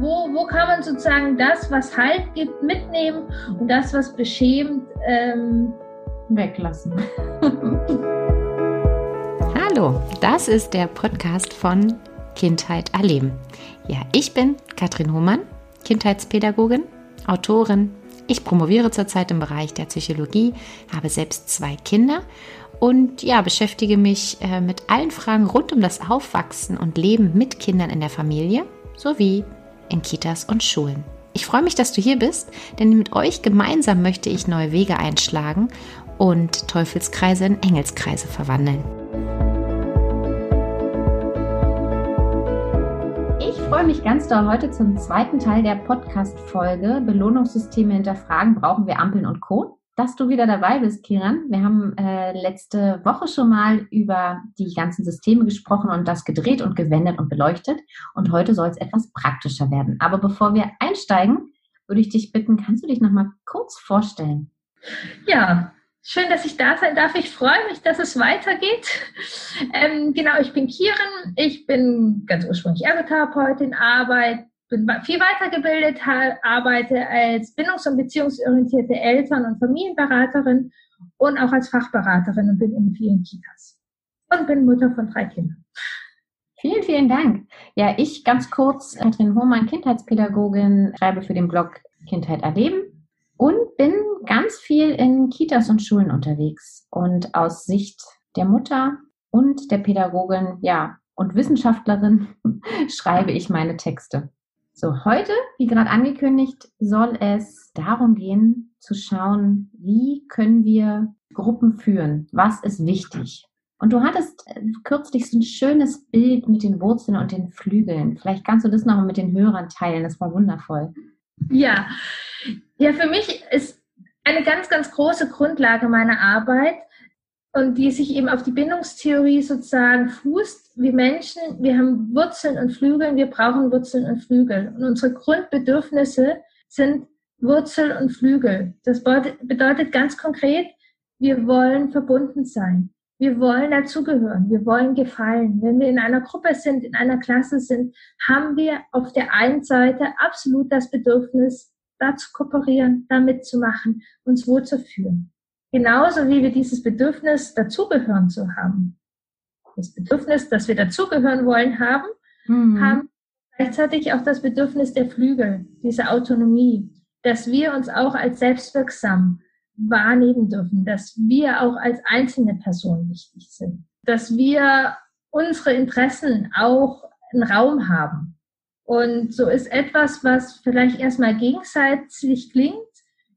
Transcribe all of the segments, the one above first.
Wo, wo kann man sozusagen das, was Halt gibt, mitnehmen und das, was beschämt, ähm, weglassen? Hallo, das ist der Podcast von Kindheit erleben. Ja, ich bin Katrin Hohmann, Kindheitspädagogin, Autorin. Ich promoviere zurzeit im Bereich der Psychologie, habe selbst zwei Kinder und ja, beschäftige mich äh, mit allen Fragen rund um das Aufwachsen und Leben mit Kindern in der Familie sowie in Kitas und Schulen. Ich freue mich, dass du hier bist, denn mit euch gemeinsam möchte ich neue Wege einschlagen und Teufelskreise in Engelskreise verwandeln. Ich freue mich ganz doll heute zum zweiten Teil der Podcast-Folge Belohnungssysteme hinterfragen, brauchen wir Ampeln und Co dass du wieder dabei bist, Kiran. Wir haben äh, letzte Woche schon mal über die ganzen Systeme gesprochen und das gedreht und gewendet und beleuchtet. Und heute soll es etwas praktischer werden. Aber bevor wir einsteigen, würde ich dich bitten, kannst du dich noch mal kurz vorstellen? Ja, schön, dass ich da sein darf. Ich freue mich, dass es weitergeht. Ähm, genau, ich bin Kiran. Ich bin ganz ursprünglich Ergotherapeutin, arbeite bin viel weitergebildet, arbeite als bindungs- und beziehungsorientierte Eltern- und Familienberaterin und auch als Fachberaterin und bin in vielen Kitas. Und bin Mutter von drei Kindern. Vielen, vielen Dank. Ja, ich ganz kurz, Katrin Hohmann, Kindheitspädagogin, schreibe für den Blog Kindheit erleben und bin ganz viel in Kitas und Schulen unterwegs. Und aus Sicht der Mutter und der Pädagogin, ja, und Wissenschaftlerin schreibe ich meine Texte. So, heute, wie gerade angekündigt, soll es darum gehen, zu schauen, wie können wir Gruppen führen? Was ist wichtig? Und du hattest äh, kürzlich so ein schönes Bild mit den Wurzeln und den Flügeln. Vielleicht kannst du das noch mal mit den Hörern teilen. Das war wundervoll. Ja, ja, für mich ist eine ganz, ganz große Grundlage meiner Arbeit, und die sich eben auf die Bindungstheorie sozusagen fußt. Wir Menschen, wir haben Wurzeln und Flügel, wir brauchen Wurzeln und Flügel. Und unsere Grundbedürfnisse sind Wurzel und Flügel. Das bedeutet ganz konkret, wir wollen verbunden sein. Wir wollen dazugehören. Wir wollen gefallen. Wenn wir in einer Gruppe sind, in einer Klasse sind, haben wir auf der einen Seite absolut das Bedürfnis, da zu kooperieren, da mitzumachen, uns wohlzufühlen. Genauso wie wir dieses Bedürfnis, dazugehören zu haben. Das Bedürfnis, dass wir dazugehören wollen, haben, mhm. haben gleichzeitig auch das Bedürfnis der Flügel, diese Autonomie, dass wir uns auch als selbstwirksam wahrnehmen dürfen, dass wir auch als einzelne Person wichtig sind, dass wir unsere Interessen auch einen Raum haben. Und so ist etwas, was vielleicht erstmal gegenseitig klingt,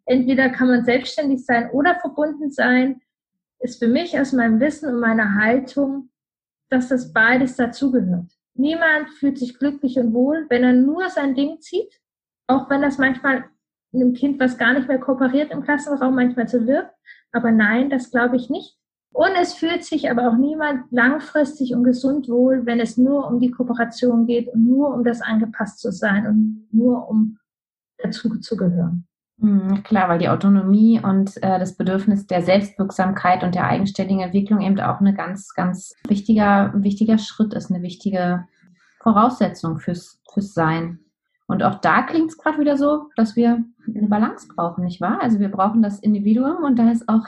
entweder kann man selbstständig sein oder verbunden sein, ist für mich aus meinem Wissen und meiner Haltung, dass das beides dazugehört. Niemand fühlt sich glücklich und wohl, wenn er nur sein Ding zieht, auch wenn das manchmal einem Kind, was gar nicht mehr kooperiert im Klassenraum, manchmal so wirkt. Aber nein, das glaube ich nicht. Und es fühlt sich aber auch niemand langfristig und gesund wohl, wenn es nur um die Kooperation geht und nur um das angepasst zu sein und nur um dazu zu gehören. Mhm, klar, weil die Autonomie und äh, das Bedürfnis der Selbstwirksamkeit und der eigenständigen Entwicklung eben auch eine ganz, ganz wichtiger, wichtiger Schritt ist, eine wichtige Voraussetzung fürs, fürs Sein. Und auch da klingt es gerade wieder so, dass wir eine Balance brauchen, nicht wahr? Also wir brauchen das Individuum und da ist auch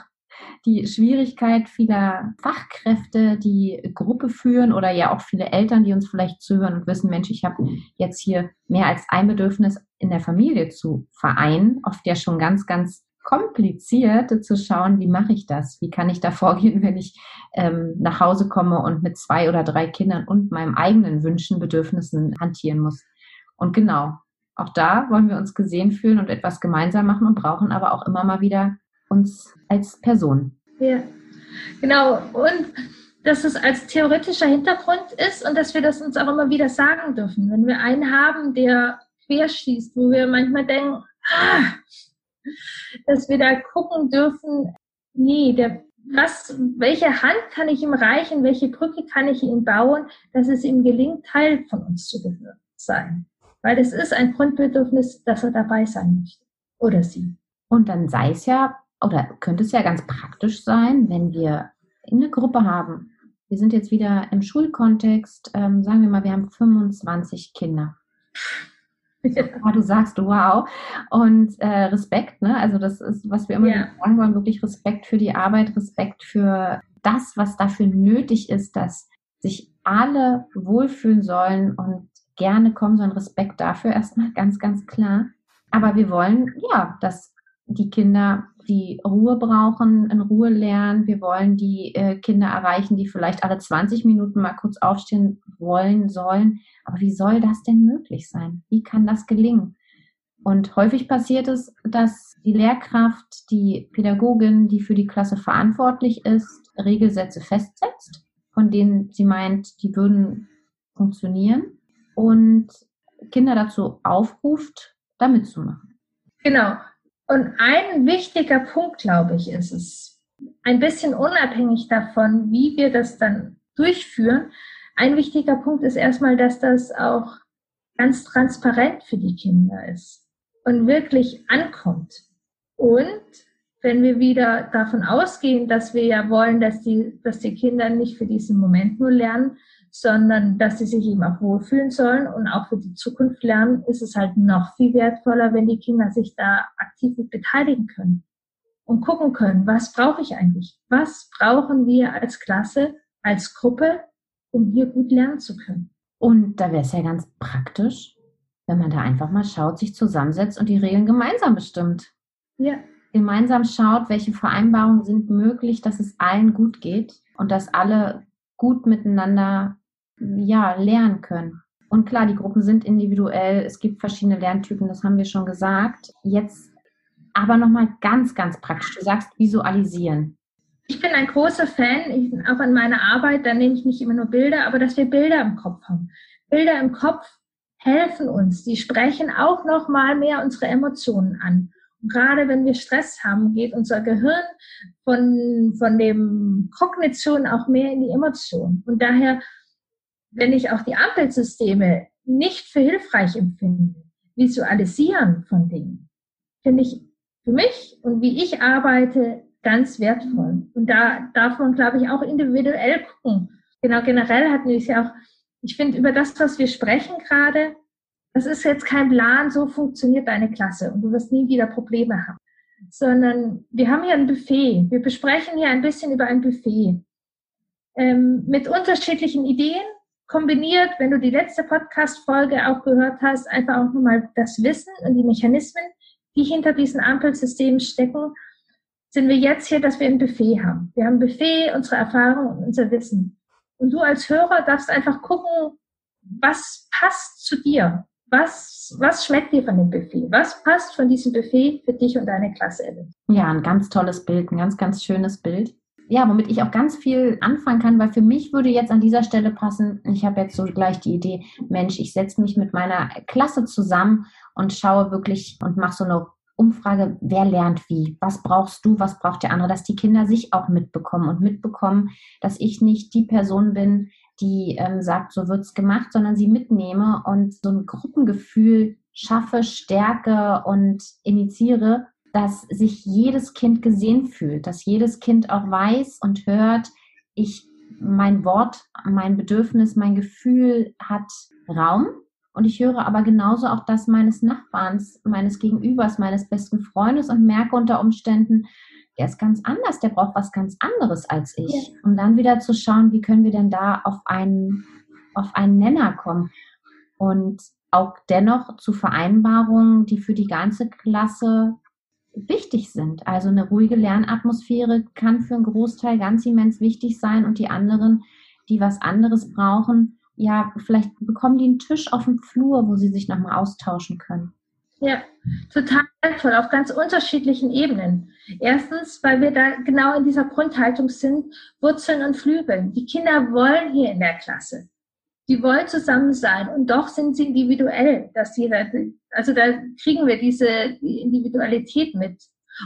die Schwierigkeit vieler Fachkräfte, die Gruppe führen oder ja auch viele Eltern, die uns vielleicht zuhören und wissen, Mensch, ich habe jetzt hier mehr als ein Bedürfnis in der Familie zu vereinen, oft ja schon ganz, ganz kompliziert zu schauen, wie mache ich das? Wie kann ich da vorgehen, wenn ich ähm, nach Hause komme und mit zwei oder drei Kindern und meinem eigenen Wünschen, Bedürfnissen hantieren muss? Und genau, auch da wollen wir uns gesehen fühlen und etwas gemeinsam machen und brauchen aber auch immer mal wieder uns als Person. Ja, genau. Und dass es als theoretischer Hintergrund ist und dass wir das uns auch immer wieder sagen dürfen. Wenn wir einen haben, der querschießt, wo wir manchmal denken, ah, dass wir da gucken dürfen, nee, der, was, welche Hand kann ich ihm reichen, welche Brücke kann ich ihm bauen, dass es ihm gelingt, Teil von uns zu sein. Weil es ist ein Grundbedürfnis, dass er dabei sein möchte. Oder sie. Und dann sei es ja oder könnte es ja ganz praktisch sein, wenn wir eine Gruppe haben. Wir sind jetzt wieder im Schulkontext, ähm, sagen wir mal, wir haben 25 Kinder. Ja. du sagst, wow. Und äh, Respekt, ne? Also das ist, was wir immer ja. sagen wollen, wirklich Respekt für die Arbeit, Respekt für das, was dafür nötig ist, dass sich alle wohlfühlen sollen und gerne kommen sollen. Respekt dafür erstmal ganz, ganz klar. Aber wir wollen, ja, dass die Kinder die Ruhe brauchen, in Ruhe lernen. Wir wollen die äh, Kinder erreichen, die vielleicht alle 20 Minuten mal kurz aufstehen wollen, sollen. Aber wie soll das denn möglich sein? Wie kann das gelingen? Und häufig passiert es, dass die Lehrkraft, die Pädagogin, die für die Klasse verantwortlich ist, Regelsätze festsetzt, von denen sie meint, die würden funktionieren und Kinder dazu aufruft, da mitzumachen. Genau. Und ein wichtiger Punkt, glaube ich, ist es, ein bisschen unabhängig davon, wie wir das dann durchführen, ein wichtiger Punkt ist erstmal, dass das auch ganz transparent für die Kinder ist und wirklich ankommt. Und wenn wir wieder davon ausgehen, dass wir ja wollen, dass die, dass die Kinder nicht für diesen Moment nur lernen, sondern dass sie sich eben auch wohlfühlen sollen und auch für die Zukunft lernen, ist es halt noch viel wertvoller, wenn die Kinder sich da aktiv mit beteiligen können und gucken können, was brauche ich eigentlich? Was brauchen wir als Klasse, als Gruppe, um hier gut lernen zu können? Und da wäre es ja ganz praktisch, wenn man da einfach mal schaut, sich zusammensetzt und die Regeln gemeinsam bestimmt. Ja. Gemeinsam schaut, welche Vereinbarungen sind möglich, dass es allen gut geht und dass alle gut miteinander ja, lernen können. Und klar, die Gruppen sind individuell, es gibt verschiedene Lerntypen, das haben wir schon gesagt. Jetzt aber nochmal ganz, ganz praktisch. Du sagst visualisieren. Ich bin ein großer Fan, ich, auch in meiner Arbeit, da nehme ich nicht immer nur Bilder, aber dass wir Bilder im Kopf haben. Bilder im Kopf helfen uns. Die sprechen auch nochmal mehr unsere Emotionen an. Und gerade wenn wir Stress haben, geht unser Gehirn von, von dem Kognition auch mehr in die Emotion. Und daher wenn ich auch die Ampelsysteme nicht für hilfreich empfinde, Visualisieren von Dingen, finde ich für mich und wie ich arbeite ganz wertvoll. Und da darf man, glaube ich, auch individuell gucken. Genau, generell wir es ja auch, ich finde, über das, was wir sprechen gerade, das ist jetzt kein Plan, so funktioniert deine Klasse und du wirst nie wieder Probleme haben. Sondern wir haben hier ein Buffet. Wir besprechen hier ein bisschen über ein Buffet. Ähm, mit unterschiedlichen Ideen, kombiniert, wenn du die letzte Podcast-Folge auch gehört hast, einfach auch nochmal das Wissen und die Mechanismen, die hinter diesen Ampelsystemen stecken, sind wir jetzt hier, dass wir ein Buffet haben. Wir haben ein Buffet, unsere Erfahrung und unser Wissen. Und du als Hörer darfst einfach gucken, was passt zu dir? Was, was schmeckt dir von dem Buffet? Was passt von diesem Buffet für dich und deine Klasse? Ja, ein ganz tolles Bild, ein ganz, ganz schönes Bild ja, womit ich auch ganz viel anfangen kann, weil für mich würde jetzt an dieser Stelle passen, ich habe jetzt so gleich die Idee, Mensch, ich setze mich mit meiner Klasse zusammen und schaue wirklich und mache so eine Umfrage, wer lernt wie, was brauchst du, was braucht der andere, dass die Kinder sich auch mitbekommen und mitbekommen, dass ich nicht die Person bin, die ähm, sagt, so wird's gemacht, sondern sie mitnehme und so ein Gruppengefühl schaffe, stärke und initiiere, dass sich jedes Kind gesehen fühlt, dass jedes Kind auch weiß und hört, ich, mein Wort, mein Bedürfnis, mein Gefühl hat Raum. Und ich höre aber genauso auch das meines Nachbarns, meines Gegenübers, meines besten Freundes und merke unter Umständen, der ist ganz anders, der braucht was ganz anderes als ich. Um dann wieder zu schauen, wie können wir denn da auf einen, auf einen Nenner kommen. Und auch dennoch zu Vereinbarungen, die für die ganze Klasse wichtig sind. Also eine ruhige Lernatmosphäre kann für einen Großteil ganz immens wichtig sein und die anderen, die was anderes brauchen, ja, vielleicht bekommen die einen Tisch auf dem Flur, wo sie sich nochmal austauschen können. Ja, total wertvoll, auf ganz unterschiedlichen Ebenen. Erstens, weil wir da genau in dieser Grundhaltung sind, Wurzeln und Flügeln. Die Kinder wollen hier in der Klasse die wollen zusammen sein und doch sind sie individuell, dass jeder, also da kriegen wir diese Individualität mit.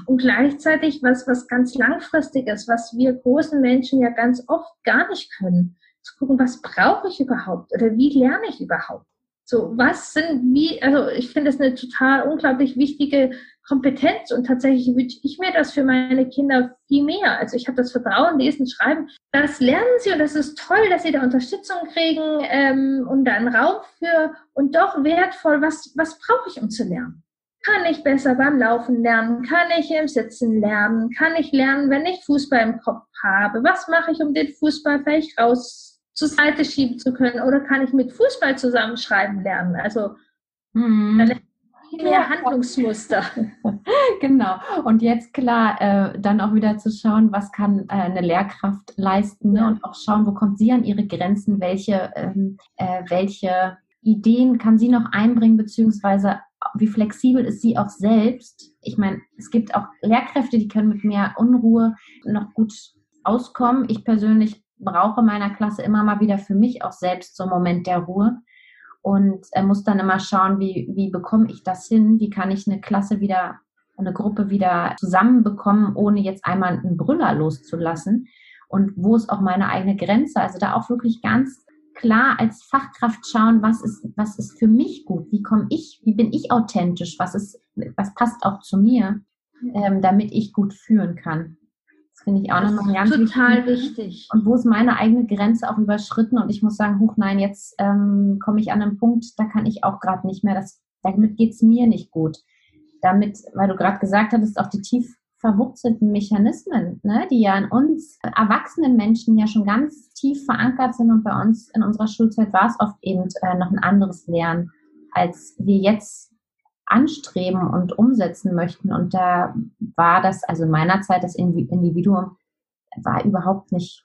Und gleichzeitig was, was ganz langfristiges, was wir großen Menschen ja ganz oft gar nicht können, zu gucken, was brauche ich überhaupt oder wie lerne ich überhaupt? So, was sind, wie, also ich finde es eine total unglaublich wichtige Kompetenz und tatsächlich wünsche ich mir das für meine Kinder viel mehr. Also ich habe das Vertrauen, Lesen, Schreiben. Das lernen sie und das ist toll, dass sie da Unterstützung kriegen ähm, und da einen Raum für und doch wertvoll, was, was brauche ich, um zu lernen? Kann ich besser beim Laufen lernen? Kann ich im Sitzen lernen? Kann ich lernen, wenn ich Fußball im Kopf habe? Was mache ich, um den Fußball vielleicht raus zur Seite schieben zu können? Oder kann ich mit Fußball zusammenschreiben lernen? Also mhm. Mehr Handlungsmuster. genau. Und jetzt klar, äh, dann auch wieder zu schauen, was kann äh, eine Lehrkraft leisten ne? ja. und auch schauen, wo kommt sie an ihre Grenzen, welche, ähm, äh, welche Ideen kann sie noch einbringen, beziehungsweise wie flexibel ist sie auch selbst. Ich meine, es gibt auch Lehrkräfte, die können mit mehr Unruhe noch gut auskommen. Ich persönlich brauche meiner Klasse immer mal wieder für mich auch selbst so einen Moment der Ruhe und er muss dann immer schauen, wie, wie bekomme ich das hin, wie kann ich eine Klasse wieder, eine Gruppe wieder zusammenbekommen, ohne jetzt einmal einen Brüller loszulassen? Und wo ist auch meine eigene Grenze, also da auch wirklich ganz klar als Fachkraft schauen, was ist, was ist für mich gut, wie komme ich, wie bin ich authentisch, was ist, was passt auch zu mir, ähm, damit ich gut führen kann. Finde ich auch nochmal ganz total wichtig. wichtig. Und wo ist meine eigene Grenze auch überschritten und ich muss sagen, huch, nein, jetzt ähm, komme ich an einen Punkt, da kann ich auch gerade nicht mehr, das, damit geht es mir nicht gut. Damit, weil du gerade gesagt hattest, auch die tief verwurzelten Mechanismen, ne, die ja in uns erwachsenen Menschen ja schon ganz tief verankert sind und bei uns in unserer Schulzeit war es oft eben äh, noch ein anderes Lernen, als wir jetzt anstreben und umsetzen möchten. Und da war das, also meiner Zeit, das Individuum war überhaupt nicht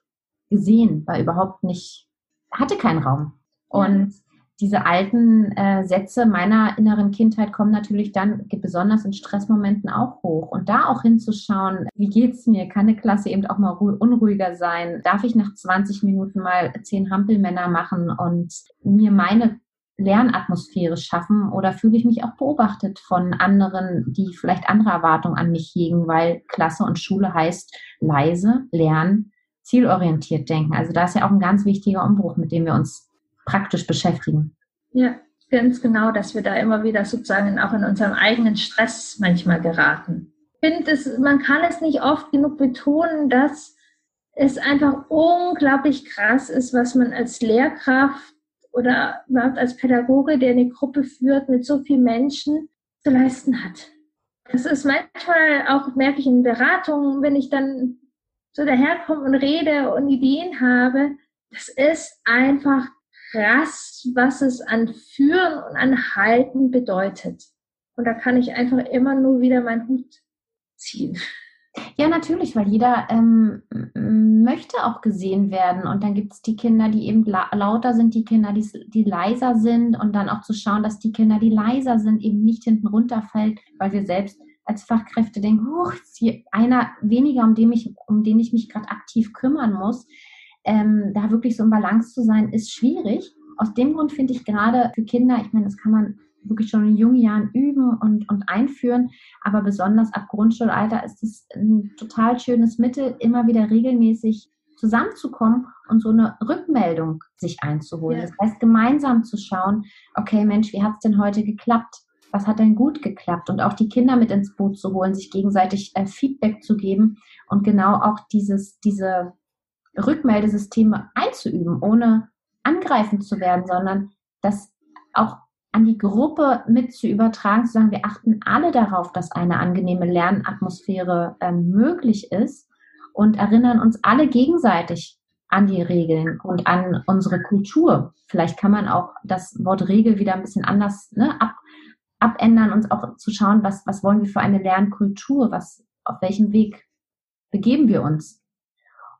gesehen, war überhaupt nicht, hatte keinen Raum. Und diese alten äh, Sätze meiner inneren Kindheit kommen natürlich dann besonders in Stressmomenten auch hoch. Und da auch hinzuschauen, wie geht's mir? Kann eine Klasse eben auch mal unruhiger sein? Darf ich nach 20 Minuten mal zehn Hampelmänner machen und mir meine Lernatmosphäre schaffen oder fühle ich mich auch beobachtet von anderen, die vielleicht andere Erwartungen an mich hegen, weil Klasse und Schule heißt leise, lernen, zielorientiert denken. Also da ist ja auch ein ganz wichtiger Umbruch, mit dem wir uns praktisch beschäftigen. Ja, ganz genau, dass wir da immer wieder sozusagen auch in unserem eigenen Stress manchmal geraten. Ich finde, es, man kann es nicht oft genug betonen, dass es einfach unglaublich krass ist, was man als Lehrkraft oder überhaupt als Pädagoge, der eine Gruppe führt mit so vielen Menschen, zu leisten hat. Das ist manchmal auch, merke ich in Beratungen, wenn ich dann so daherkomme und rede und Ideen habe, das ist einfach krass, was es an Führen und an Halten bedeutet. Und da kann ich einfach immer nur wieder meinen Hut ziehen. Ja, natürlich, weil jeder ähm, möchte auch gesehen werden. Und dann gibt es die Kinder, die eben la lauter sind, die Kinder, die, die leiser sind. Und dann auch zu schauen, dass die Kinder, die leiser sind, eben nicht hinten runterfällt, weil wir selbst als Fachkräfte denken, huch, ist hier einer weniger, um den ich, um den ich mich gerade aktiv kümmern muss. Ähm, da wirklich so im Balance zu sein, ist schwierig. Aus dem Grund finde ich gerade für Kinder, ich meine, das kann man wirklich schon in jungen Jahren üben und, und einführen. Aber besonders ab Grundschulalter ist es ein total schönes Mittel, immer wieder regelmäßig zusammenzukommen und so eine Rückmeldung sich einzuholen. Ja. Das heißt, gemeinsam zu schauen, okay, Mensch, wie hat es denn heute geklappt? Was hat denn gut geklappt? Und auch die Kinder mit ins Boot zu holen, sich gegenseitig äh, Feedback zu geben und genau auch dieses, diese Rückmeldesysteme einzuüben, ohne angreifend zu werden, sondern das auch an die Gruppe mit zu übertragen, zu sagen, wir achten alle darauf, dass eine angenehme Lernatmosphäre ähm, möglich ist und erinnern uns alle gegenseitig an die Regeln und an unsere Kultur. Vielleicht kann man auch das Wort Regel wieder ein bisschen anders ne, ab, abändern, uns auch zu schauen, was, was wollen wir für eine Lernkultur, was, auf welchem Weg begeben wir uns.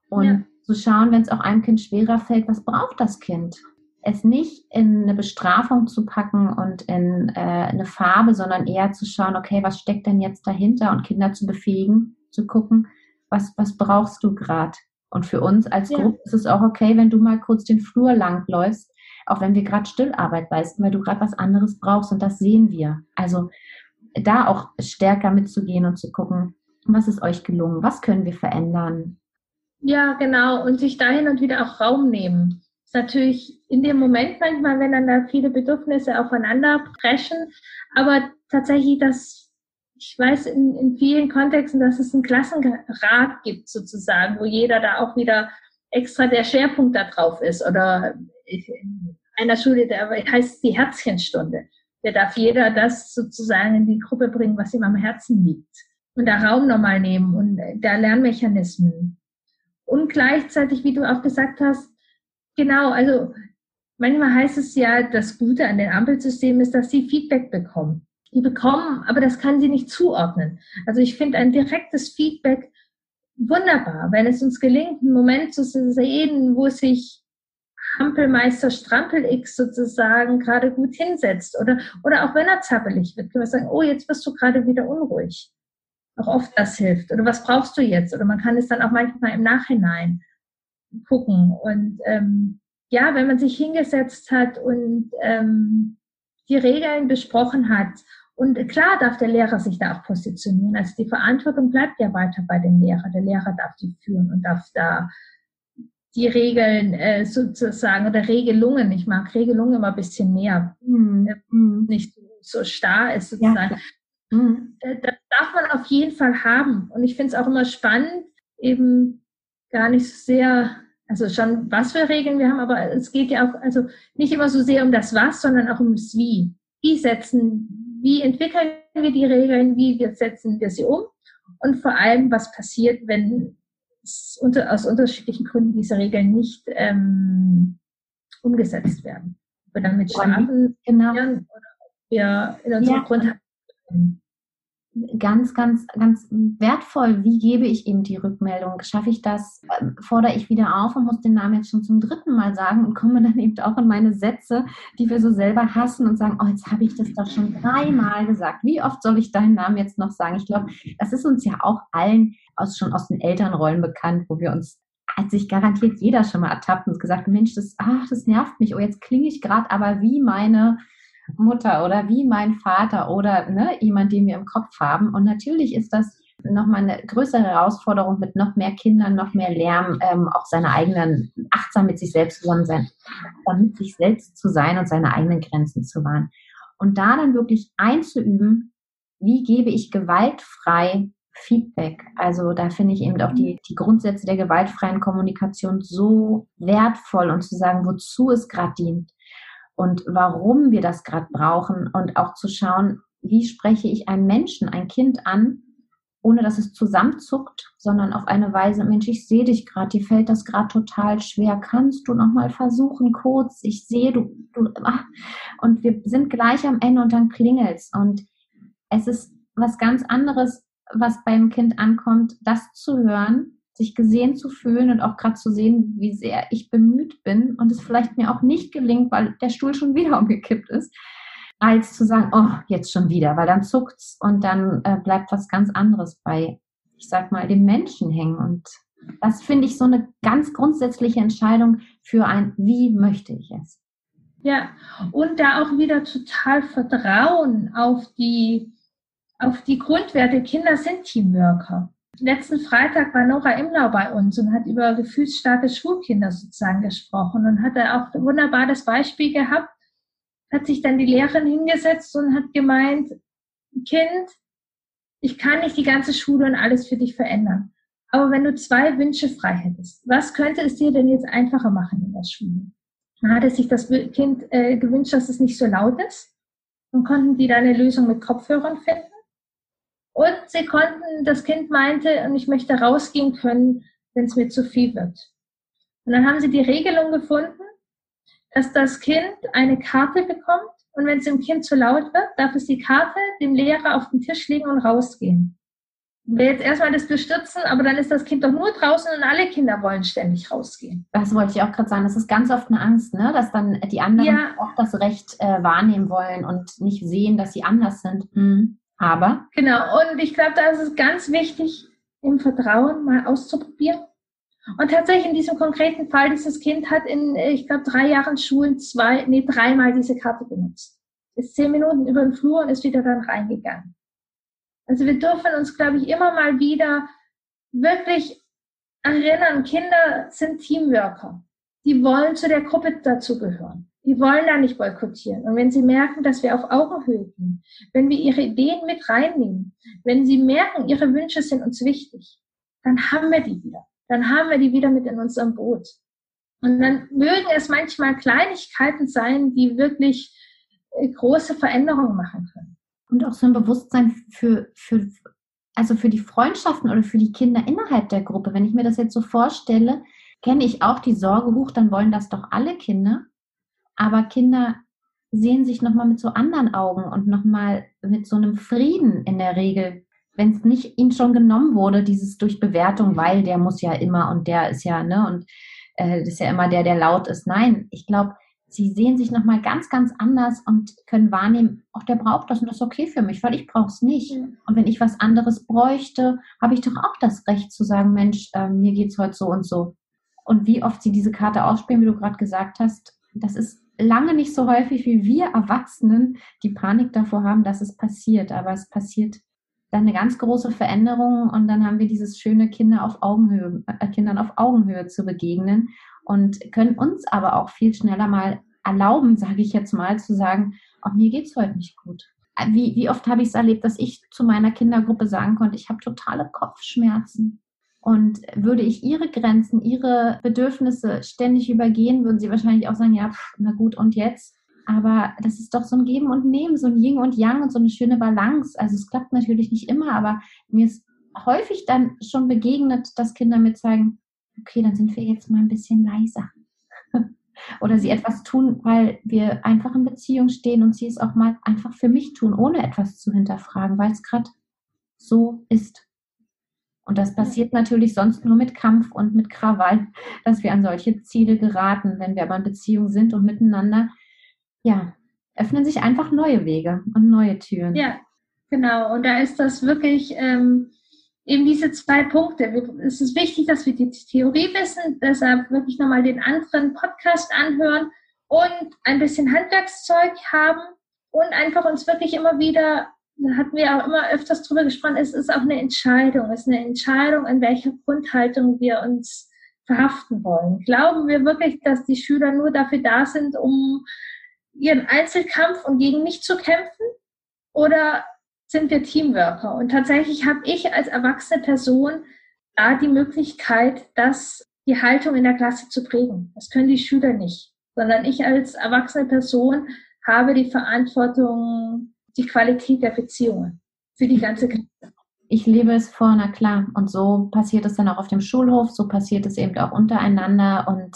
Und ja. zu schauen, wenn es auch einem Kind schwerer fällt, was braucht das Kind? Es nicht in eine Bestrafung zu packen und in äh, eine Farbe, sondern eher zu schauen, okay, was steckt denn jetzt dahinter und Kinder zu befähigen, zu gucken, was, was brauchst du gerade? Und für uns als ja. Gruppe ist es auch okay, wenn du mal kurz den Flur lang läufst, auch wenn wir gerade Stillarbeit leisten, weil du gerade was anderes brauchst und das sehen wir. Also da auch stärker mitzugehen und zu gucken, was ist euch gelungen, was können wir verändern. Ja, genau. Und sich dahin und wieder auch Raum nehmen ist natürlich in dem Moment manchmal, wenn dann da viele Bedürfnisse aufeinander preschen, aber tatsächlich das ich weiß in, in vielen Kontexten, dass es einen Klassenrat gibt sozusagen, wo jeder da auch wieder extra der Schwerpunkt da drauf ist. Oder in einer Schule, der heißt die Herzchenstunde. Da darf jeder das sozusagen in die Gruppe bringen, was ihm am Herzen liegt. Und da Raum nochmal nehmen und da Lernmechanismen. Und gleichzeitig, wie du auch gesagt hast, genau, also manchmal heißt es ja, das Gute an den Ampelsystemen ist, dass sie Feedback bekommen. Die bekommen, aber das kann sie nicht zuordnen. Also ich finde ein direktes Feedback wunderbar, wenn es uns gelingt, einen Moment zu sehen, wo sich Hampelmeister Strampel X sozusagen gerade gut hinsetzt oder, oder auch wenn er zappelig wird, können wir sagen, oh, jetzt wirst du gerade wieder unruhig. Auch oft das hilft. Oder was brauchst du jetzt? Oder man kann es dann auch manchmal im Nachhinein gucken. Und ähm, ja, wenn man sich hingesetzt hat und ähm, die Regeln besprochen hat und klar darf der Lehrer sich da auch positionieren. Also die Verantwortung bleibt ja weiter bei dem Lehrer. Der Lehrer darf die führen und darf da die Regeln äh, sozusagen oder Regelungen, ich mag Regelungen immer ein bisschen mehr, mhm. nicht so starr ist sozusagen. Ja. Mhm. Das darf man auf jeden Fall haben. Und ich finde es auch immer spannend, eben gar nicht so sehr, also schon was für Regeln wir haben, aber es geht ja auch, also nicht immer so sehr um das Was, sondern auch um das Wie. Wie setzen wie entwickeln wir die Regeln, wie wir setzen wir sie um und vor allem, was passiert, wenn unter, aus unterschiedlichen Gründen diese Regeln nicht ähm, umgesetzt werden. Ob wir damit starten genau. oder ob wir in unserem ja. Grund ganz, ganz, ganz wertvoll. Wie gebe ich ihm die Rückmeldung? Schaffe ich das? Ähm, fordere ich wieder auf und muss den Namen jetzt schon zum dritten Mal sagen und komme dann eben auch in meine Sätze, die wir so selber hassen und sagen, oh, jetzt habe ich das doch schon dreimal gesagt. Wie oft soll ich deinen Namen jetzt noch sagen? Ich glaube, das ist uns ja auch allen aus, schon aus den Elternrollen bekannt, wo wir uns hat sich garantiert jeder schon mal ertappt und gesagt, Mensch, das, ach, das nervt mich. Oh, jetzt klinge ich gerade aber wie meine Mutter oder wie mein Vater oder ne, jemand, den wir im Kopf haben. Und natürlich ist das nochmal eine größere Herausforderung mit noch mehr Kindern, noch mehr Lärm, ähm, auch seine eigenen, achtsam mit sich selbst zusammen sein, damit sich selbst zu sein und seine eigenen Grenzen zu wahren. Und da dann wirklich einzuüben, wie gebe ich gewaltfrei Feedback. Also da finde ich eben auch die, die Grundsätze der gewaltfreien Kommunikation so wertvoll und zu sagen, wozu es gerade dient und warum wir das gerade brauchen und auch zu schauen, wie spreche ich einen Menschen, ein Kind an, ohne dass es zusammenzuckt, sondern auf eine Weise, Mensch, ich sehe dich gerade, dir fällt das gerade total schwer, kannst du noch mal versuchen, kurz, ich sehe du, du ach. und wir sind gleich am Ende und dann klingelt's und es ist was ganz anderes, was beim Kind ankommt, das zu hören, sich gesehen zu fühlen und auch gerade zu sehen, wie sehr ich bemüht bin und es vielleicht mir auch nicht gelingt, weil der Stuhl schon wieder umgekippt ist, als zu sagen, oh, jetzt schon wieder, weil dann zuckt's und dann äh, bleibt was ganz anderes bei, ich sag mal, dem Menschen hängen. Und das finde ich so eine ganz grundsätzliche Entscheidung für ein, wie möchte ich es? Ja, und da auch wieder total Vertrauen auf die, auf die Grundwerte. Kinder sind Teamworker letzten Freitag war Nora Imlau bei uns und hat über gefühlsstarke Schulkinder sozusagen gesprochen und hat da auch wunderbar das Beispiel gehabt, hat sich dann die Lehrerin hingesetzt und hat gemeint, Kind, ich kann nicht die ganze Schule und alles für dich verändern. Aber wenn du zwei Wünsche frei hättest, was könnte es dir denn jetzt einfacher machen in der Schule? Dann hatte sich das Kind äh, gewünscht, dass es nicht so laut ist. Dann konnten die da eine Lösung mit Kopfhörern finden. Und sie konnten, das Kind meinte, und ich möchte rausgehen können, wenn es mir zu viel wird. Und dann haben sie die Regelung gefunden, dass das Kind eine Karte bekommt und wenn es dem Kind zu laut wird, darf es die Karte dem Lehrer auf den Tisch legen und rausgehen. Wir jetzt erstmal das bestürzen, aber dann ist das Kind doch nur draußen und alle Kinder wollen ständig rausgehen. Das wollte ich auch gerade sagen. Das ist ganz oft eine Angst, ne? dass dann die anderen ja. auch das Recht äh, wahrnehmen wollen und nicht sehen, dass sie anders sind. Mhm. Aber? Genau, und ich glaube, da ist es ganz wichtig, im Vertrauen mal auszuprobieren. Und tatsächlich in diesem konkreten Fall, dieses Kind hat in, ich glaube, drei Jahren Schulen zwei, nee, dreimal diese Karte benutzt. Ist zehn Minuten über den Flur und ist wieder dann reingegangen. Also wir dürfen uns, glaube ich, immer mal wieder wirklich erinnern, Kinder sind Teamworker. Die wollen zu der Gruppe dazugehören. Die wollen da nicht boykottieren. Und wenn sie merken, dass wir auf Augenhöhe gehen, wenn wir ihre Ideen mit reinnehmen, wenn sie merken, ihre Wünsche sind uns wichtig, dann haben wir die wieder. Dann haben wir die wieder mit in unserem Boot. Und dann mögen es manchmal Kleinigkeiten sein, die wirklich äh, große Veränderungen machen können. Und auch so ein Bewusstsein für, für, also für die Freundschaften oder für die Kinder innerhalb der Gruppe. Wenn ich mir das jetzt so vorstelle, kenne ich auch die Sorge, hoch, dann wollen das doch alle Kinder. Aber Kinder sehen sich nochmal mit so anderen Augen und nochmal mit so einem Frieden in der Regel, wenn es nicht ihnen schon genommen wurde, dieses durch Bewertung, weil der muss ja immer und der ist ja, ne, und äh, das ist ja immer der, der laut ist. Nein, ich glaube, sie sehen sich nochmal ganz, ganz anders und können wahrnehmen, auch der braucht das und das ist okay für mich, weil ich brauche es nicht. Mhm. Und wenn ich was anderes bräuchte, habe ich doch auch das Recht zu sagen, Mensch, äh, mir es heute so und so. Und wie oft sie diese Karte ausspielen, wie du gerade gesagt hast, das ist lange nicht so häufig, wie wir Erwachsenen die Panik davor haben, dass es passiert. Aber es passiert dann eine ganz große Veränderung und dann haben wir dieses schöne Kinder auf Augenhöhe, äh, Kindern auf Augenhöhe zu begegnen und können uns aber auch viel schneller mal erlauben, sage ich jetzt mal, zu sagen, oh, mir geht's heute nicht gut. Wie, wie oft habe ich es erlebt, dass ich zu meiner Kindergruppe sagen konnte, ich habe totale Kopfschmerzen. Und würde ich ihre Grenzen, ihre Bedürfnisse ständig übergehen, würden sie wahrscheinlich auch sagen, ja, pff, na gut, und jetzt? Aber das ist doch so ein Geben und Nehmen, so ein Yin und Yang und so eine schöne Balance. Also es klappt natürlich nicht immer, aber mir ist häufig dann schon begegnet, dass Kinder mir zeigen, okay, dann sind wir jetzt mal ein bisschen leiser. Oder sie etwas tun, weil wir einfach in Beziehung stehen und sie es auch mal einfach für mich tun, ohne etwas zu hinterfragen, weil es gerade so ist. Und das passiert natürlich sonst nur mit Kampf und mit Krawall, dass wir an solche Ziele geraten. Wenn wir aber in Beziehung sind und miteinander ja, öffnen sich einfach neue Wege und neue Türen. Ja, genau. Und da ist das wirklich ähm, eben diese zwei Punkte. Es ist wichtig, dass wir die Theorie wissen, deshalb wirklich nochmal den anderen Podcast anhören und ein bisschen Handwerkszeug haben und einfach uns wirklich immer wieder, hatten wir auch immer öfters drüber gesprochen, es ist auch eine Entscheidung. Es ist eine Entscheidung, in welcher Grundhaltung wir uns verhaften wollen. Glauben wir wirklich, dass die Schüler nur dafür da sind, um ihren Einzelkampf und gegen mich zu kämpfen? Oder sind wir Teamworker? Und tatsächlich habe ich als erwachsene Person da die Möglichkeit, das, die Haltung in der Klasse zu prägen. Das können die Schüler nicht, sondern ich als erwachsene Person habe die Verantwortung, die Qualität der Beziehungen für die ganze Klasse. Ich lebe es vor, na klar. Und so passiert es dann auch auf dem Schulhof, so passiert es eben auch untereinander und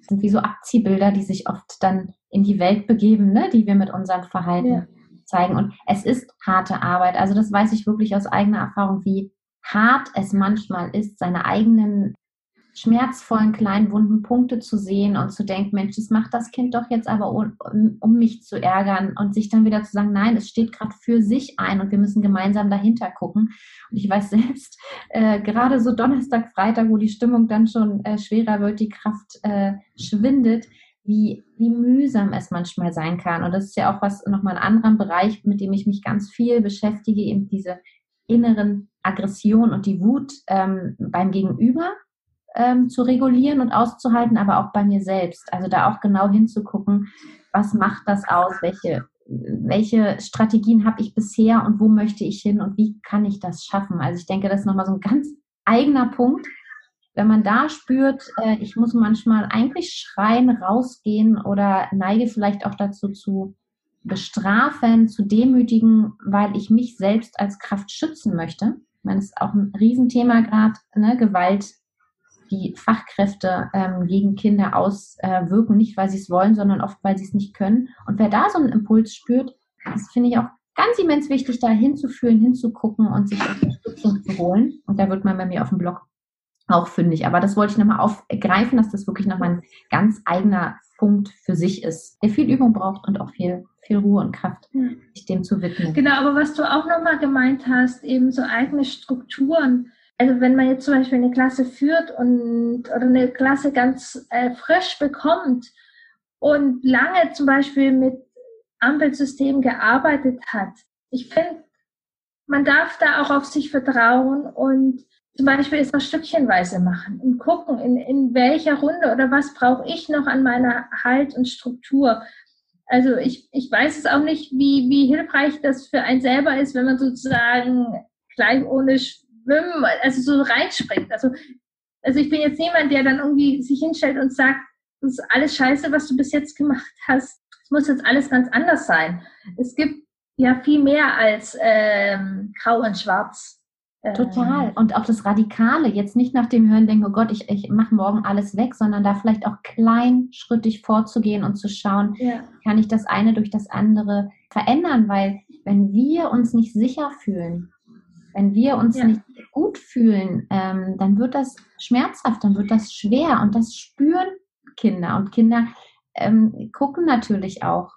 sind wie so Abziehbilder, die sich oft dann in die Welt begeben, ne, die wir mit unserem Verhalten ja. zeigen. Und es ist harte Arbeit. Also das weiß ich wirklich aus eigener Erfahrung, wie hart es manchmal ist, seine eigenen schmerzvollen kleinen wunden Punkte zu sehen und zu denken, Mensch, das macht das Kind doch jetzt aber, um, um mich zu ärgern und sich dann wieder zu sagen, nein, es steht gerade für sich ein und wir müssen gemeinsam dahinter gucken. Und ich weiß selbst, äh, gerade so Donnerstag, Freitag, wo die Stimmung dann schon äh, schwerer wird, die Kraft äh, schwindet, wie, wie mühsam es manchmal sein kann. Und das ist ja auch was, nochmal ein anderer Bereich, mit dem ich mich ganz viel beschäftige, eben diese inneren Aggression und die Wut ähm, beim Gegenüber ähm, zu regulieren und auszuhalten, aber auch bei mir selbst. Also da auch genau hinzugucken, was macht das aus, welche, welche Strategien habe ich bisher und wo möchte ich hin und wie kann ich das schaffen. Also ich denke, das ist nochmal so ein ganz eigener Punkt. Wenn man da spürt, äh, ich muss manchmal eigentlich schreien, rausgehen oder neige vielleicht auch dazu zu bestrafen, zu demütigen, weil ich mich selbst als Kraft schützen möchte. Ich meine, das ist auch ein Riesenthema gerade, ne? Gewalt die Fachkräfte ähm, gegen Kinder auswirken, nicht weil sie es wollen, sondern oft weil sie es nicht können. Und wer da so einen Impuls spürt, das finde ich auch ganz immens wichtig, da hinzufühlen, hinzugucken und sich Unterstützung zu holen. Und da wird man bei mir auf dem Blog auch fündig. Aber das wollte ich nochmal aufgreifen, dass das wirklich nochmal ein ganz eigener Punkt für sich ist, der viel Übung braucht und auch viel, viel Ruhe und Kraft, sich dem zu widmen. Genau, aber was du auch nochmal gemeint hast, eben so eigene Strukturen also wenn man jetzt zum Beispiel eine Klasse führt und oder eine Klasse ganz äh, frisch bekommt und lange zum Beispiel mit Ampelsystemen gearbeitet hat, ich finde, man darf da auch auf sich vertrauen und zum Beispiel ist das stückchenweise machen und gucken, in, in welcher Runde oder was brauche ich noch an meiner Halt und Struktur. Also ich, ich weiß es auch nicht, wie, wie hilfreich das für einen selber ist, wenn man sozusagen gleich ohne Schwimmen, also so reinspringt. Also, also ich bin jetzt niemand, der dann irgendwie sich hinstellt und sagt, das ist alles scheiße, was du bis jetzt gemacht hast. Es muss jetzt alles ganz anders sein. Es gibt ja viel mehr als ähm, grau und schwarz. Total. Ähm. Und auch das Radikale, jetzt nicht nach dem Hören denken, oh Gott, ich, ich mache morgen alles weg, sondern da vielleicht auch kleinschrittig vorzugehen und zu schauen, ja. kann ich das eine durch das andere verändern, weil wenn wir uns nicht sicher fühlen, wenn wir uns ja. nicht gut fühlen, ähm, dann wird das schmerzhaft, dann wird das schwer und das spüren Kinder. Und Kinder ähm, gucken natürlich auch,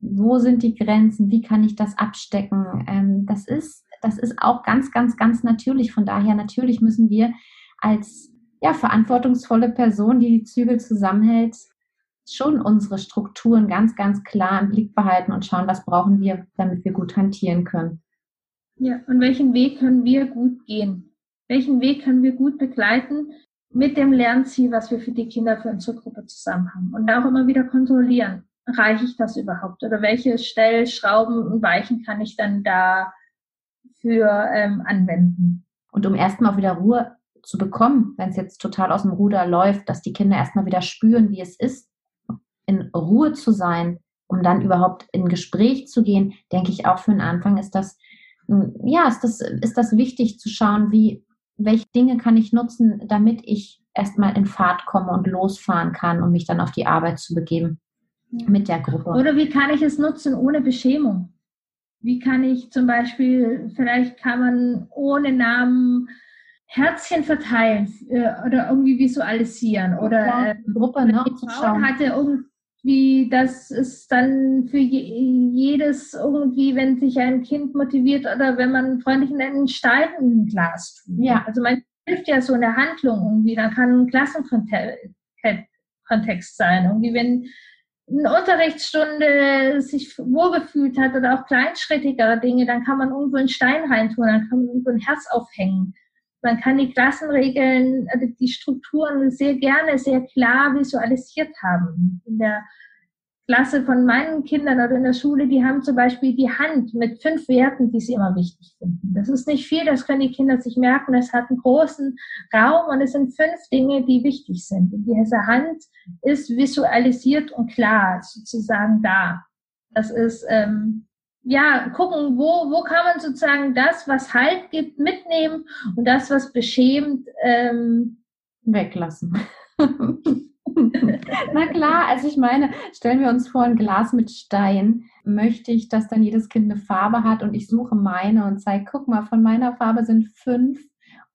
wo sind die Grenzen, wie kann ich das abstecken. Ähm, das ist das ist auch ganz, ganz, ganz natürlich. Von daher natürlich müssen wir als ja, verantwortungsvolle Person, die die Zügel zusammenhält, schon unsere Strukturen ganz, ganz klar im Blick behalten und schauen, was brauchen wir, damit wir gut hantieren können. Ja, und welchen Weg können wir gut gehen? Welchen Weg können wir gut begleiten mit dem Lernziel, was wir für die Kinder für unsere Gruppe zusammen haben? Und auch immer wieder kontrollieren, reiche ich das überhaupt? Oder welche Stellschrauben und Weichen kann ich dann da für ähm, anwenden. Und um erstmal wieder Ruhe zu bekommen, wenn es jetzt total aus dem Ruder läuft, dass die Kinder erstmal wieder spüren, wie es ist, in Ruhe zu sein, um dann überhaupt in Gespräch zu gehen, denke ich auch für den Anfang ist das, ja, ist das, ist das wichtig zu schauen, wie, welche Dinge kann ich nutzen, damit ich erstmal in Fahrt komme und losfahren kann, um mich dann auf die Arbeit zu begeben mit der Gruppe. Oder wie kann ich es nutzen ohne Beschämung? Wie kann ich zum Beispiel, vielleicht kann man ohne Namen Herzchen verteilen äh, oder irgendwie visualisieren oder Klar, äh, Gruppe ne, die Frau hatte irgendwie, das ist dann für je, jedes irgendwie, wenn sich ein Kind motiviert oder wenn man freundlich in einen Stein in ein Glas tut. Ja. Also man hilft ja so in der Handlung irgendwie, dann kann ein Klassenkontext sein. Irgendwie, wenn eine Unterrichtsstunde sich wohlgefühlt hat oder auch kleinschrittigere Dinge, dann kann man irgendwo einen Stein reintun, dann kann man irgendwo ein Herz aufhängen. Man kann die Klassenregeln, also die Strukturen sehr gerne, sehr klar visualisiert haben. In der Klasse von meinen Kindern oder in der Schule, die haben zum Beispiel die Hand mit fünf Werten, die sie immer wichtig finden. Das ist nicht viel, das können die Kinder sich merken. Es hat einen großen Raum und es sind fünf Dinge, die wichtig sind. Und diese Hand ist visualisiert und klar sozusagen da. Das ist, ähm, ja, gucken, wo, wo kann man sozusagen das, was Halt gibt, mitnehmen und das, was beschämt, ähm, weglassen. Na klar, also ich meine, stellen wir uns vor ein Glas mit Stein, möchte ich, dass dann jedes Kind eine Farbe hat und ich suche meine und zeige, guck mal, von meiner Farbe sind fünf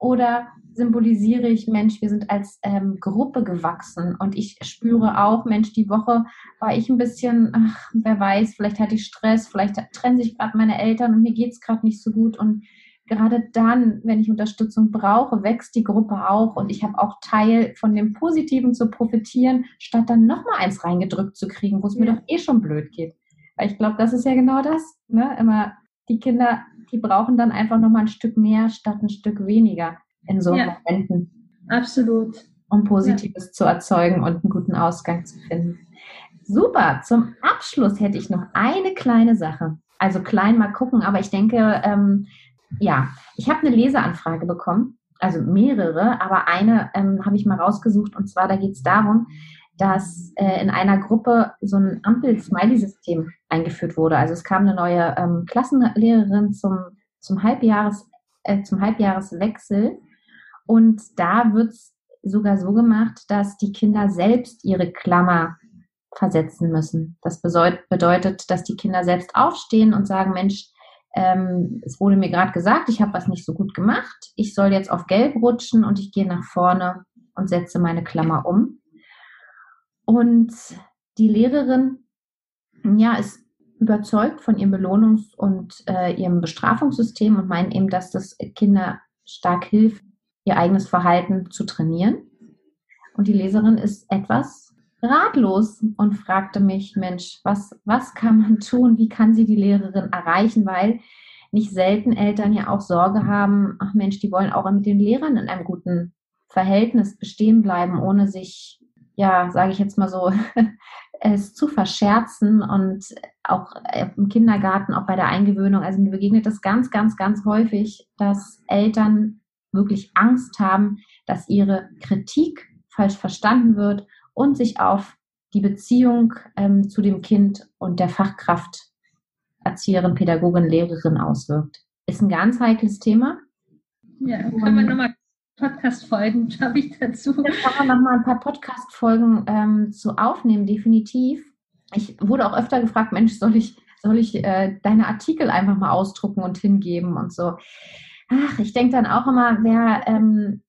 oder symbolisiere ich, Mensch, wir sind als ähm, Gruppe gewachsen und ich spüre auch, Mensch, die Woche war ich ein bisschen, ach, wer weiß, vielleicht hatte ich Stress, vielleicht trennen sich gerade meine Eltern und mir geht es gerade nicht so gut und gerade dann, wenn ich Unterstützung brauche, wächst die Gruppe auch und ich habe auch Teil von dem Positiven zu profitieren, statt dann nochmal eins reingedrückt zu kriegen, wo es ja. mir doch eh schon blöd geht. Weil ich glaube, das ist ja genau das. Ne? Immer die Kinder, die brauchen dann einfach nochmal ein Stück mehr statt ein Stück weniger in so ja. Momenten. Absolut. Um Positives ja. zu erzeugen und einen guten Ausgang zu finden. Super. Zum Abschluss hätte ich noch eine kleine Sache. Also klein mal gucken, aber ich denke, ähm, ja, ich habe eine Leseanfrage bekommen, also mehrere, aber eine ähm, habe ich mal rausgesucht und zwar da geht es darum, dass äh, in einer Gruppe so ein Ampel-Smiley-System eingeführt wurde. Also es kam eine neue ähm, Klassenlehrerin zum, zum, Halbjahres, äh, zum Halbjahreswechsel und da wird es sogar so gemacht, dass die Kinder selbst ihre Klammer versetzen müssen. Das bedeutet, dass die Kinder selbst aufstehen und sagen, Mensch, ähm, es wurde mir gerade gesagt, ich habe was nicht so gut gemacht. Ich soll jetzt auf Gelb rutschen und ich gehe nach vorne und setze meine Klammer um. Und die Lehrerin, ja, ist überzeugt von ihrem Belohnungs- und äh, ihrem Bestrafungssystem und meint eben, dass das Kinder stark hilft, ihr eigenes Verhalten zu trainieren. Und die Leserin ist etwas ratlos und fragte mich, Mensch, was, was kann man tun? Wie kann sie die Lehrerin erreichen? Weil nicht selten Eltern ja auch Sorge haben, ach Mensch, die wollen auch mit den Lehrern in einem guten Verhältnis bestehen bleiben, ohne sich, ja, sage ich jetzt mal so, es zu verscherzen und auch im Kindergarten, auch bei der Eingewöhnung. Also mir begegnet das ganz, ganz, ganz häufig, dass Eltern wirklich Angst haben, dass ihre Kritik falsch verstanden wird und sich auf die Beziehung ähm, zu dem Kind und der Fachkraft, Erzieherin, Pädagogin, Lehrerin auswirkt. Ist ein ganz heikles Thema. Ja, können wir nochmal Podcast-Folgen, glaube ich, dazu. Da kann man nochmal ein paar Podcast-Folgen ähm, zu aufnehmen, definitiv. Ich wurde auch öfter gefragt, Mensch, soll ich, soll ich äh, deine Artikel einfach mal ausdrucken und hingeben und so. Ach, ich denke dann auch immer, wer ähm,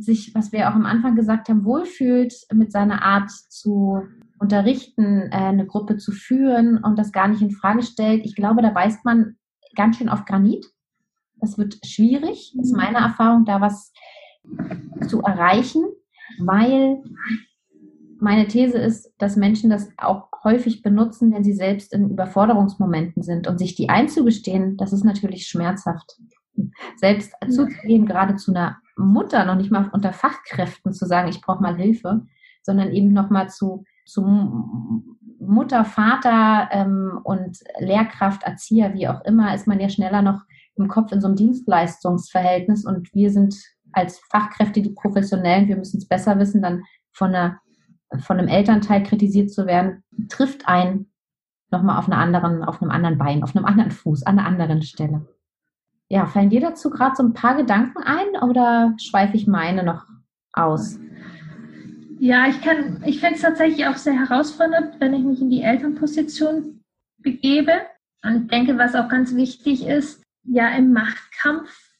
sich, was wir auch am Anfang gesagt haben, wohlfühlt mit seiner Art zu unterrichten, äh, eine Gruppe zu führen und das gar nicht in Frage stellt. Ich glaube, da beißt man ganz schön auf Granit. Das wird schwierig, ist mhm. meine Erfahrung, da was zu erreichen, weil meine These ist, dass Menschen das auch häufig benutzen, wenn sie selbst in Überforderungsmomenten sind und sich die einzugestehen, das ist natürlich schmerzhaft. Selbst zuzugehen, gerade zu einer Mutter, noch nicht mal unter Fachkräften zu sagen, ich brauche mal Hilfe, sondern eben nochmal zu, zu Mutter, Vater ähm, und Lehrkraft, Erzieher, wie auch immer, ist man ja schneller noch im Kopf in so einem Dienstleistungsverhältnis und wir sind als Fachkräfte die Professionellen, wir müssen es besser wissen, dann von, einer, von einem Elternteil kritisiert zu werden, trifft ein nochmal auf, auf einem anderen Bein, auf einem anderen Fuß, an einer anderen Stelle. Ja, fallen dir dazu gerade so ein paar Gedanken ein oder schweife ich meine noch aus? Ja, ich kann, ich finde es tatsächlich auch sehr herausfordernd, wenn ich mich in die Elternposition begebe und denke, was auch ganz wichtig ist, ja, im Machtkampf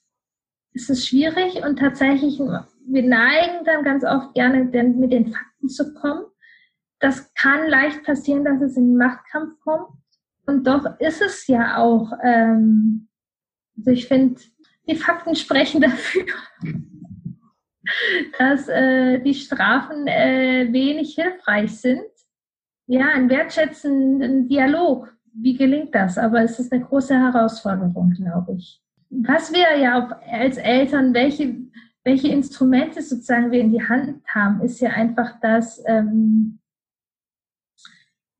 ist es schwierig und tatsächlich, wir neigen dann ganz oft gerne mit den Fakten zu kommen. Das kann leicht passieren, dass es in den Machtkampf kommt. Und doch ist es ja auch ähm, also ich finde, die Fakten sprechen dafür, dass äh, die Strafen äh, wenig hilfreich sind. Ja, ein wertschätzenden Dialog. Wie gelingt das? Aber es ist eine große Herausforderung, glaube ich. Was wir ja als Eltern, welche, welche Instrumente sozusagen wir in die Hand haben, ist ja einfach, dass ähm,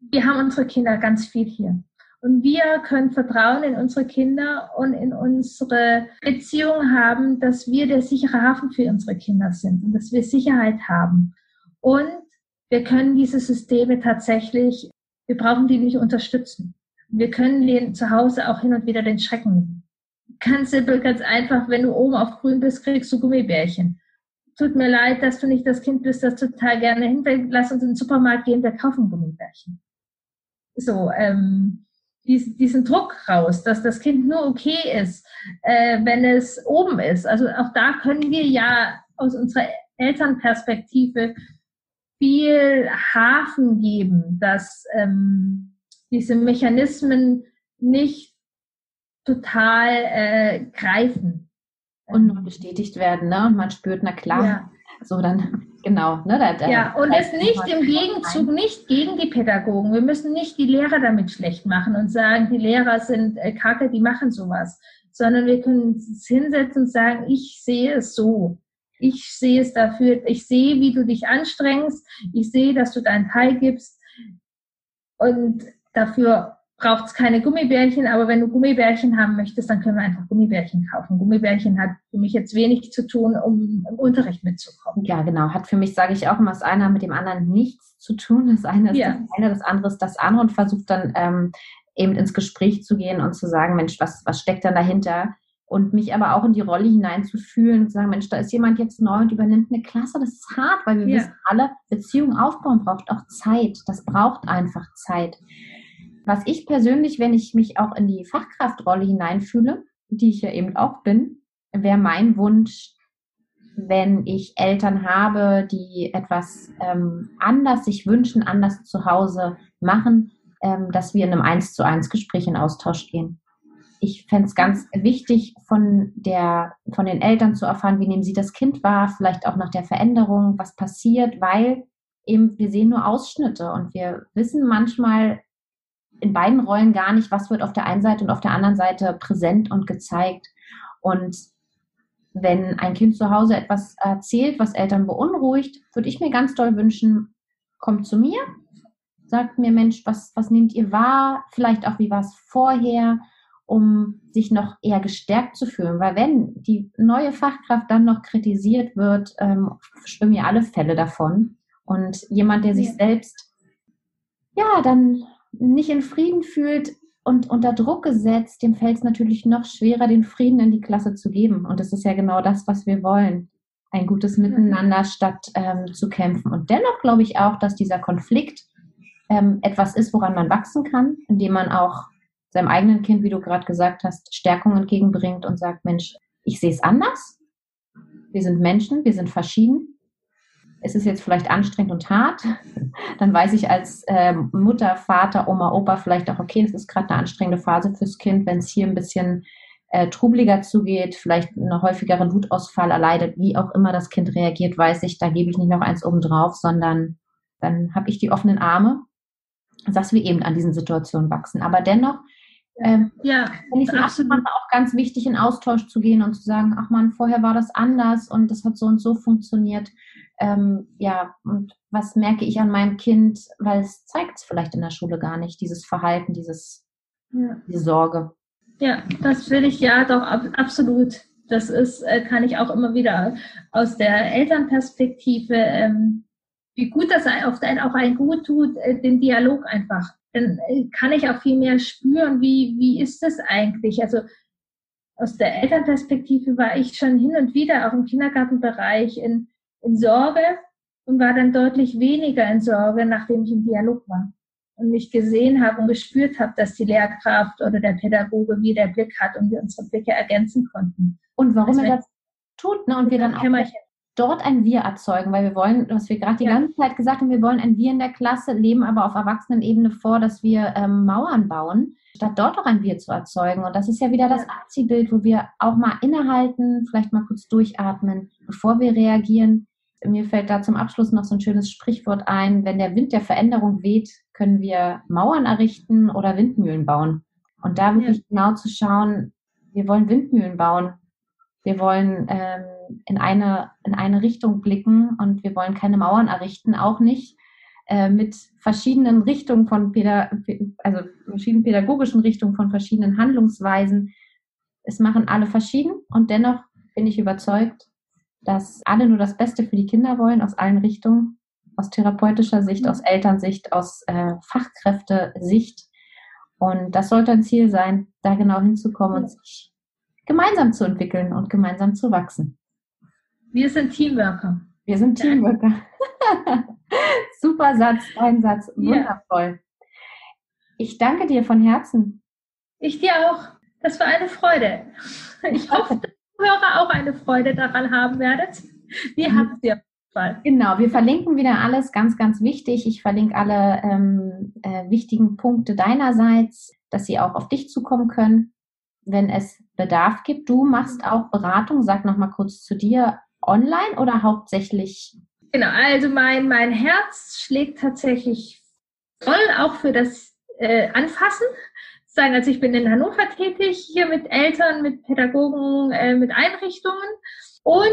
wir haben unsere Kinder ganz viel hier. Und wir können Vertrauen in unsere Kinder und in unsere Beziehung haben, dass wir der sichere Hafen für unsere Kinder sind und dass wir Sicherheit haben. Und wir können diese Systeme tatsächlich, wir brauchen die nicht unterstützen. Wir können denen zu Hause auch hin und wieder den Schrecken nehmen. Ganz simpel, ganz einfach, wenn du oben auf grün bist, kriegst du Gummibärchen. Tut mir leid, dass du nicht das Kind bist, das total gerne hinfällt. Lass uns in den Supermarkt gehen, wir kaufen Gummibärchen. So, ähm, diesen Druck raus, dass das Kind nur okay ist, äh, wenn es oben ist. Also auch da können wir ja aus unserer Elternperspektive viel Hafen geben, dass ähm, diese Mechanismen nicht total äh, greifen. Und nur bestätigt werden, ne? Und man spürt, na klar, ja. so dann Genau. Ne, da, da ja, und es nicht im Gegenzug rein. nicht gegen die Pädagogen. Wir müssen nicht die Lehrer damit schlecht machen und sagen, die Lehrer sind äh, kacke, die machen sowas. Sondern wir können uns hinsetzen und sagen, ich sehe es so. Ich sehe es dafür, ich sehe, wie du dich anstrengst, ich sehe, dass du deinen Teil gibst. Und dafür braucht es keine Gummibärchen, aber wenn du Gummibärchen haben möchtest, dann können wir einfach Gummibärchen kaufen. Gummibärchen hat für mich jetzt wenig zu tun, um im Unterricht mitzukommen. Ja, genau. Hat für mich, sage ich auch immer, das eine mit dem anderen nichts zu tun. Das eine ist ja. das eine, das andere ist das andere und versucht dann ähm, eben ins Gespräch zu gehen und zu sagen, Mensch, was, was steckt dann dahinter? Und mich aber auch in die Rolle hineinzufühlen und zu sagen, Mensch, da ist jemand jetzt neu und übernimmt eine Klasse. Das ist hart, weil wir ja. wissen alle, Beziehungen aufbauen braucht auch Zeit. Das braucht einfach Zeit. Was ich persönlich, wenn ich mich auch in die Fachkraftrolle hineinfühle, die ich ja eben auch bin, wäre mein Wunsch, wenn ich Eltern habe, die etwas ähm, anders sich wünschen, anders zu Hause machen, ähm, dass wir in einem Eins zu eins Gespräch in Austausch gehen. Ich fände es ganz wichtig, von, der, von den Eltern zu erfahren, wie nehmen sie das Kind wahr, vielleicht auch nach der Veränderung, was passiert, weil eben wir sehen nur Ausschnitte und wir wissen manchmal in beiden Rollen gar nicht, was wird auf der einen Seite und auf der anderen Seite präsent und gezeigt. Und wenn ein Kind zu Hause etwas erzählt, was Eltern beunruhigt, würde ich mir ganz doll wünschen, kommt zu mir, sagt mir, Mensch, was, was nehmt ihr wahr? Vielleicht auch, wie war es vorher? um sich noch eher gestärkt zu fühlen. Weil wenn die neue Fachkraft dann noch kritisiert wird, ähm, schwimmen ja alle Fälle davon. Und jemand, der sich ja. selbst ja dann nicht in Frieden fühlt und unter Druck gesetzt, dem fällt es natürlich noch schwerer, den Frieden in die Klasse zu geben. Und das ist ja genau das, was wir wollen. Ein gutes Miteinander statt ähm, zu kämpfen. Und dennoch glaube ich auch, dass dieser Konflikt ähm, etwas ist, woran man wachsen kann, indem man auch seinem eigenen Kind, wie du gerade gesagt hast, Stärkung entgegenbringt und sagt, Mensch, ich sehe es anders. Wir sind Menschen, wir sind verschieden. Es ist jetzt vielleicht anstrengend und hart. Dann weiß ich als äh, Mutter, Vater, Oma, Opa vielleicht auch, okay, es ist gerade eine anstrengende Phase fürs Kind, wenn es hier ein bisschen äh, trubeliger zugeht, vielleicht eine häufigere Wutausfall erleidet, wie auch immer das Kind reagiert, weiß ich, da gebe ich nicht noch eins oben drauf, sondern dann habe ich die offenen Arme, dass wir eben an diesen Situationen wachsen. Aber dennoch ähm, ja, finde ich es auch ganz wichtig, in Austausch zu gehen und zu sagen, ach man, vorher war das anders und das hat so und so funktioniert. Ähm, ja, und was merke ich an meinem Kind, weil es zeigt es vielleicht in der Schule gar nicht, dieses Verhalten, dieses, ja. diese Sorge. Ja, das will ich ja doch ab, absolut. Das ist, äh, kann ich auch immer wieder aus der Elternperspektive, ähm, wie gut das oft auch ein gut tut, äh, den Dialog einfach dann äh, kann ich auch viel mehr spüren, wie, wie ist das eigentlich? Also aus der Elternperspektive war ich schon hin und wieder auch im Kindergartenbereich in, in Sorge und war dann deutlich weniger in Sorge, nachdem ich im Dialog war und mich gesehen habe und gespürt habe, dass die Lehrkraft oder der Pädagoge wieder Blick hat und wir unsere Blicke ergänzen konnten. Und warum also er das tut, ne? Und wir dann auch dort ein Wir erzeugen, weil wir wollen, was wir gerade die ja. ganze Zeit gesagt haben, wir wollen ein Wir in der Klasse, leben aber auf Erwachsenenebene vor, dass wir ähm, Mauern bauen, statt dort auch ein Wir zu erzeugen. Und das ist ja wieder das Abziehbild, wo wir auch mal innehalten, vielleicht mal kurz durchatmen, bevor wir reagieren. Mir fällt da zum Abschluss noch so ein schönes Sprichwort ein, wenn der Wind der Veränderung weht, können wir Mauern errichten oder Windmühlen bauen. Und da wirklich ja. genau zu schauen, wir wollen Windmühlen bauen. Wir wollen ähm, in eine, in eine Richtung blicken und wir wollen keine Mauern errichten, auch nicht äh, mit verschiedenen Richtungen von Päda also verschiedenen pädagogischen Richtungen, von verschiedenen Handlungsweisen. Es machen alle verschieden und dennoch bin ich überzeugt, dass alle nur das Beste für die Kinder wollen, aus allen Richtungen, aus therapeutischer Sicht, aus Elternsicht, aus äh, Fachkräftesicht. Und das sollte ein Ziel sein, da genau hinzukommen und sich gemeinsam zu entwickeln und gemeinsam zu wachsen. Wir sind Teamworker. Wir sind Teamworker. Super Satz, ein Satz, wundervoll. Ja. Ich danke dir von Herzen. Ich dir auch. Das war eine Freude. Ich hoffe, Hörer auch eine Freude daran haben werdet. Wir mhm. haben sie Fall. Genau, wir verlinken wieder alles, ganz, ganz wichtig. Ich verlinke alle ähm, äh, wichtigen Punkte deinerseits, dass sie auch auf dich zukommen können, wenn es Bedarf gibt. Du machst auch Beratung, sag nochmal kurz zu dir, online oder hauptsächlich? Genau, also mein, mein Herz schlägt tatsächlich voll auch für das äh, Anfassen. Sagen, also ich bin in Hannover tätig, hier mit Eltern, mit Pädagogen, äh, mit Einrichtungen. Und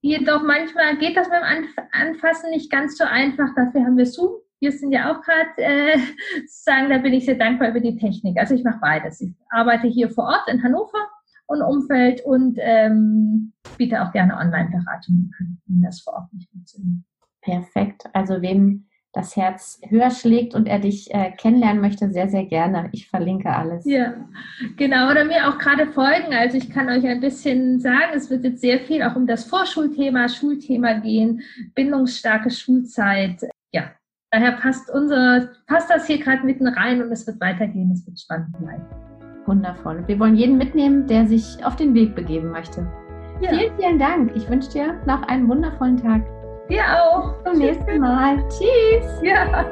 jedoch manchmal geht das beim Anf Anfassen nicht ganz so einfach. Dafür haben wir Zoom. Wir sind ja auch gerade, äh, sagen, da bin ich sehr dankbar über die Technik. Also ich mache beides. Ich arbeite hier vor Ort in Hannover und Umfeld und ähm, biete auch gerne Online-Beratungen an, wenn das vor Ort nicht funktioniert. Perfekt. Also wem das Herz höher schlägt und er dich äh, kennenlernen möchte, sehr, sehr gerne. Ich verlinke alles. Ja, genau. Oder mir auch gerade folgen. Also ich kann euch ein bisschen sagen, es wird jetzt sehr viel auch um das Vorschulthema, Schulthema gehen, bindungsstarke Schulzeit. Ja, daher passt unser, passt das hier gerade mitten rein und es wird weitergehen. Es wird spannend bleiben. Wundervoll. Wir wollen jeden mitnehmen, der sich auf den Weg begeben möchte. Ja. Vielen, vielen Dank. Ich wünsche dir noch einen wundervollen Tag. Dir auch. Zum nächsten Mal. Tschüss. Ja.